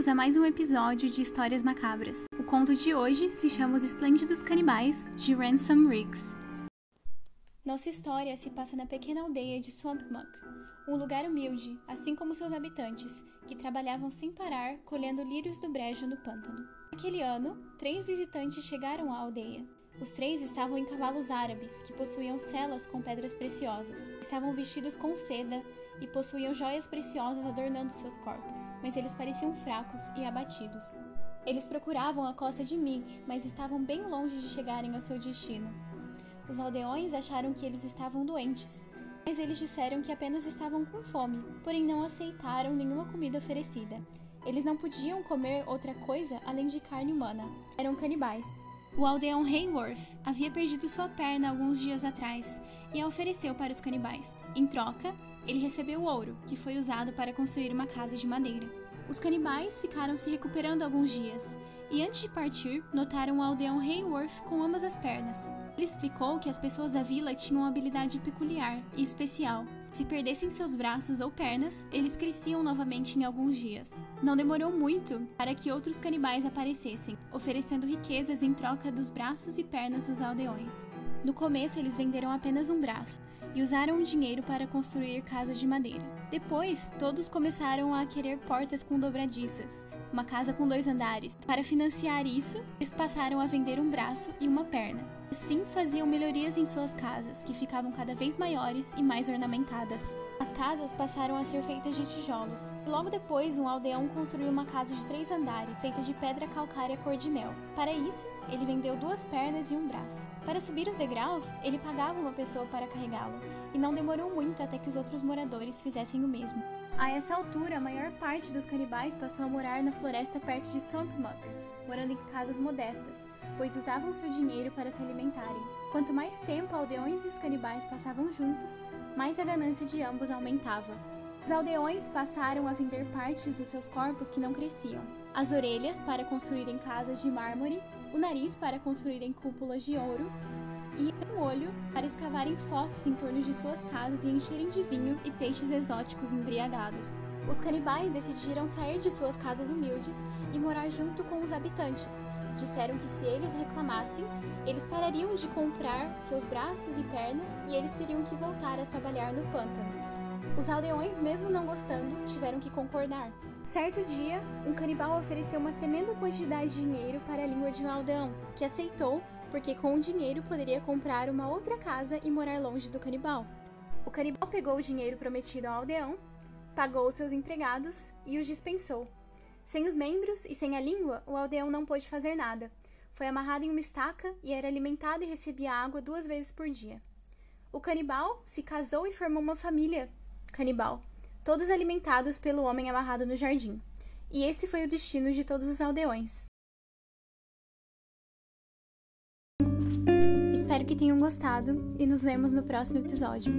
Bem-vindos a mais um episódio de Histórias Macabras. O conto de hoje se chama Os Esplêndidos Canibais, de Ransom Riggs. Nossa história se passa na pequena aldeia de Swampmuck, um lugar humilde, assim como seus habitantes, que trabalhavam sem parar colhendo lírios do brejo no pântano. Naquele ano, três visitantes chegaram à aldeia. Os três estavam em cavalos árabes, que possuíam celas com pedras preciosas. Estavam vestidos com seda e possuíam joias preciosas adornando seus corpos, mas eles pareciam fracos e abatidos. Eles procuravam a costa de Mig, mas estavam bem longe de chegarem ao seu destino. Os aldeões acharam que eles estavam doentes, mas eles disseram que apenas estavam com fome, porém não aceitaram nenhuma comida oferecida. Eles não podiam comer outra coisa além de carne humana. Eram canibais. O aldeão Hayworth havia perdido sua perna alguns dias atrás e a ofereceu para os canibais. Em troca, ele recebeu ouro, que foi usado para construir uma casa de madeira. Os canibais ficaram se recuperando alguns dias e antes de partir, notaram o aldeão Hayworth com ambas as pernas. Ele explicou que as pessoas da vila tinham uma habilidade peculiar e especial. Se perdessem seus braços ou pernas, eles cresciam novamente em alguns dias. Não demorou muito para que outros canibais aparecessem, oferecendo riquezas em troca dos braços e pernas dos aldeões. No começo, eles venderam apenas um braço e usaram o dinheiro para construir casas de madeira. Depois, todos começaram a querer portas com dobradiças, uma casa com dois andares. Para financiar isso, eles passaram a vender um braço e uma perna. Assim, faziam melhorias em suas casas, que ficavam cada vez maiores e mais ornamentadas. As casas passaram a ser feitas de tijolos. Logo depois, um aldeão construiu uma casa de três andares, feita de pedra calcária cor de mel. Para isso, ele vendeu duas pernas e um braço. Para subir os degraus, ele pagava uma pessoa para carregá-lo, e não demorou muito até que os outros moradores fizessem o mesmo. A essa altura, a maior parte dos canibais passou a morar na floresta perto de Swampmuck, morando em casas modestas, pois usavam seu dinheiro para se alimentarem. Quanto mais tempo aldeões e os canibais passavam juntos, mais a ganância de ambos aumentava. Os aldeões passaram a vender partes dos seus corpos que não cresciam, as orelhas para construírem casas de mármore, o nariz para construírem cúpulas de ouro e um olho para escavarem fossos em torno de suas casas e encherem de vinho e peixes exóticos embriagados. Os canibais decidiram sair de suas casas humildes e morar junto com os habitantes. Disseram que se eles reclamassem, eles parariam de comprar seus braços e pernas e eles teriam que voltar a trabalhar no pântano. Os aldeões, mesmo não gostando, tiveram que concordar. Certo dia, um canibal ofereceu uma tremenda quantidade de dinheiro para a língua de um aldeão, que aceitou porque com o dinheiro poderia comprar uma outra casa e morar longe do canibal. O canibal pegou o dinheiro prometido ao aldeão, pagou seus empregados e os dispensou. Sem os membros e sem a língua, o aldeão não pôde fazer nada. Foi amarrado em uma estaca e era alimentado e recebia água duas vezes por dia. O canibal se casou e formou uma família canibal, todos alimentados pelo homem amarrado no jardim. E esse foi o destino de todos os aldeões. Espero que tenham gostado e nos vemos no próximo episódio.